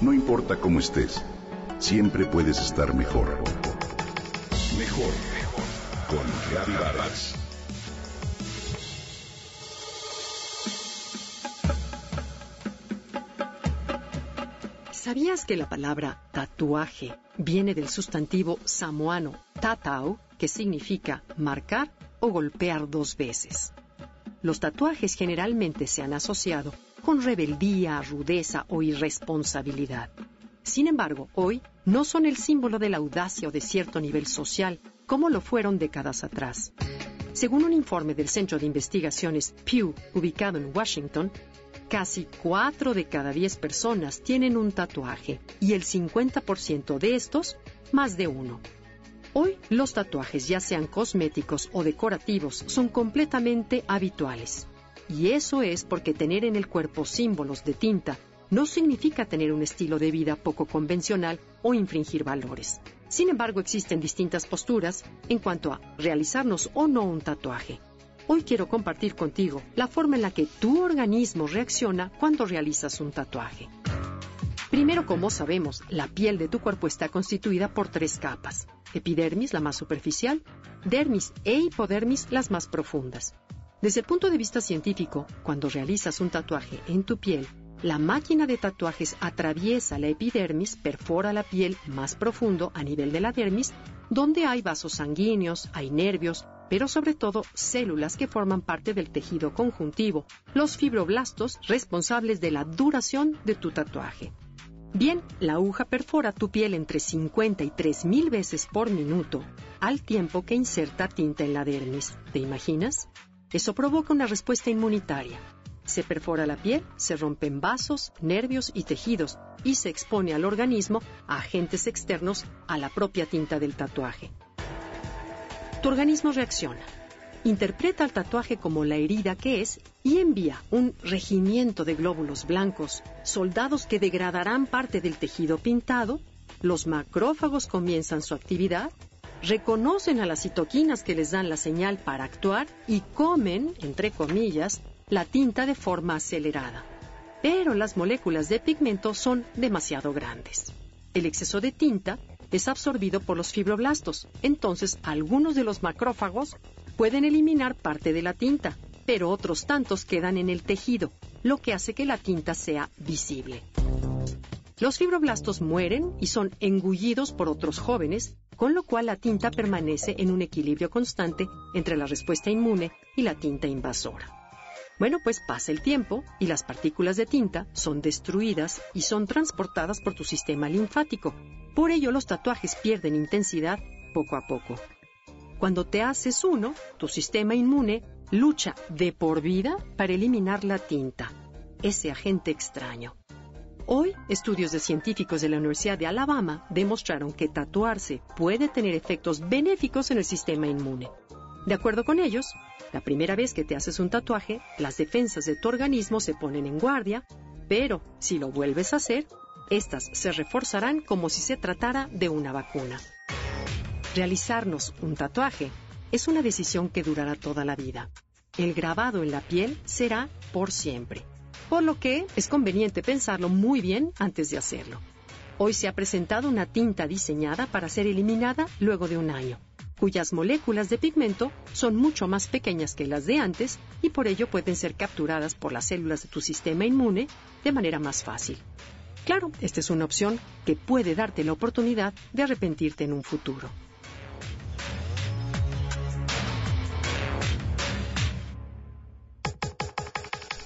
No importa cómo estés, siempre puedes estar mejor. Mejor, mejor. Con Reavivadas. ¿Sabías que la palabra tatuaje viene del sustantivo samoano tatau, que significa marcar o golpear dos veces? Los tatuajes generalmente se han asociado con rebeldía, rudeza o irresponsabilidad. Sin embargo, hoy no son el símbolo de la audacia o de cierto nivel social, como lo fueron décadas atrás. Según un informe del Centro de Investigaciones Pew, ubicado en Washington, casi 4 de cada 10 personas tienen un tatuaje y el 50% de estos más de uno. Hoy los tatuajes, ya sean cosméticos o decorativos, son completamente habituales. Y eso es porque tener en el cuerpo símbolos de tinta no significa tener un estilo de vida poco convencional o infringir valores. Sin embargo, existen distintas posturas en cuanto a realizarnos o no un tatuaje. Hoy quiero compartir contigo la forma en la que tu organismo reacciona cuando realizas un tatuaje. Primero, como sabemos, la piel de tu cuerpo está constituida por tres capas. Epidermis, la más superficial, dermis e hipodermis, las más profundas. Desde el punto de vista científico, cuando realizas un tatuaje en tu piel, la máquina de tatuajes atraviesa la epidermis, perfora la piel más profundo a nivel de la dermis, donde hay vasos sanguíneos, hay nervios, pero sobre todo células que forman parte del tejido conjuntivo, los fibroblastos responsables de la duración de tu tatuaje. Bien, la aguja perfora tu piel entre 50 y 3000 veces por minuto, al tiempo que inserta tinta en la dermis. ¿Te imaginas? Eso provoca una respuesta inmunitaria. Se perfora la piel, se rompen vasos, nervios y tejidos y se expone al organismo a agentes externos a la propia tinta del tatuaje. Tu organismo reacciona, interpreta el tatuaje como la herida que es y envía un regimiento de glóbulos blancos, soldados que degradarán parte del tejido pintado, los macrófagos comienzan su actividad reconocen a las citoquinas que les dan la señal para actuar y comen, entre comillas, la tinta de forma acelerada. Pero las moléculas de pigmento son demasiado grandes. El exceso de tinta es absorbido por los fibroblastos, entonces algunos de los macrófagos pueden eliminar parte de la tinta, pero otros tantos quedan en el tejido, lo que hace que la tinta sea visible. Los fibroblastos mueren y son engullidos por otros jóvenes, con lo cual la tinta permanece en un equilibrio constante entre la respuesta inmune y la tinta invasora. Bueno, pues pasa el tiempo y las partículas de tinta son destruidas y son transportadas por tu sistema linfático. Por ello los tatuajes pierden intensidad poco a poco. Cuando te haces uno, tu sistema inmune lucha de por vida para eliminar la tinta, ese agente extraño. Hoy, estudios de científicos de la Universidad de Alabama demostraron que tatuarse puede tener efectos benéficos en el sistema inmune. De acuerdo con ellos, la primera vez que te haces un tatuaje, las defensas de tu organismo se ponen en guardia, pero si lo vuelves a hacer, estas se reforzarán como si se tratara de una vacuna. Realizarnos un tatuaje es una decisión que durará toda la vida. El grabado en la piel será por siempre por lo que es conveniente pensarlo muy bien antes de hacerlo. Hoy se ha presentado una tinta diseñada para ser eliminada luego de un año, cuyas moléculas de pigmento son mucho más pequeñas que las de antes y por ello pueden ser capturadas por las células de tu sistema inmune de manera más fácil. Claro, esta es una opción que puede darte la oportunidad de arrepentirte en un futuro.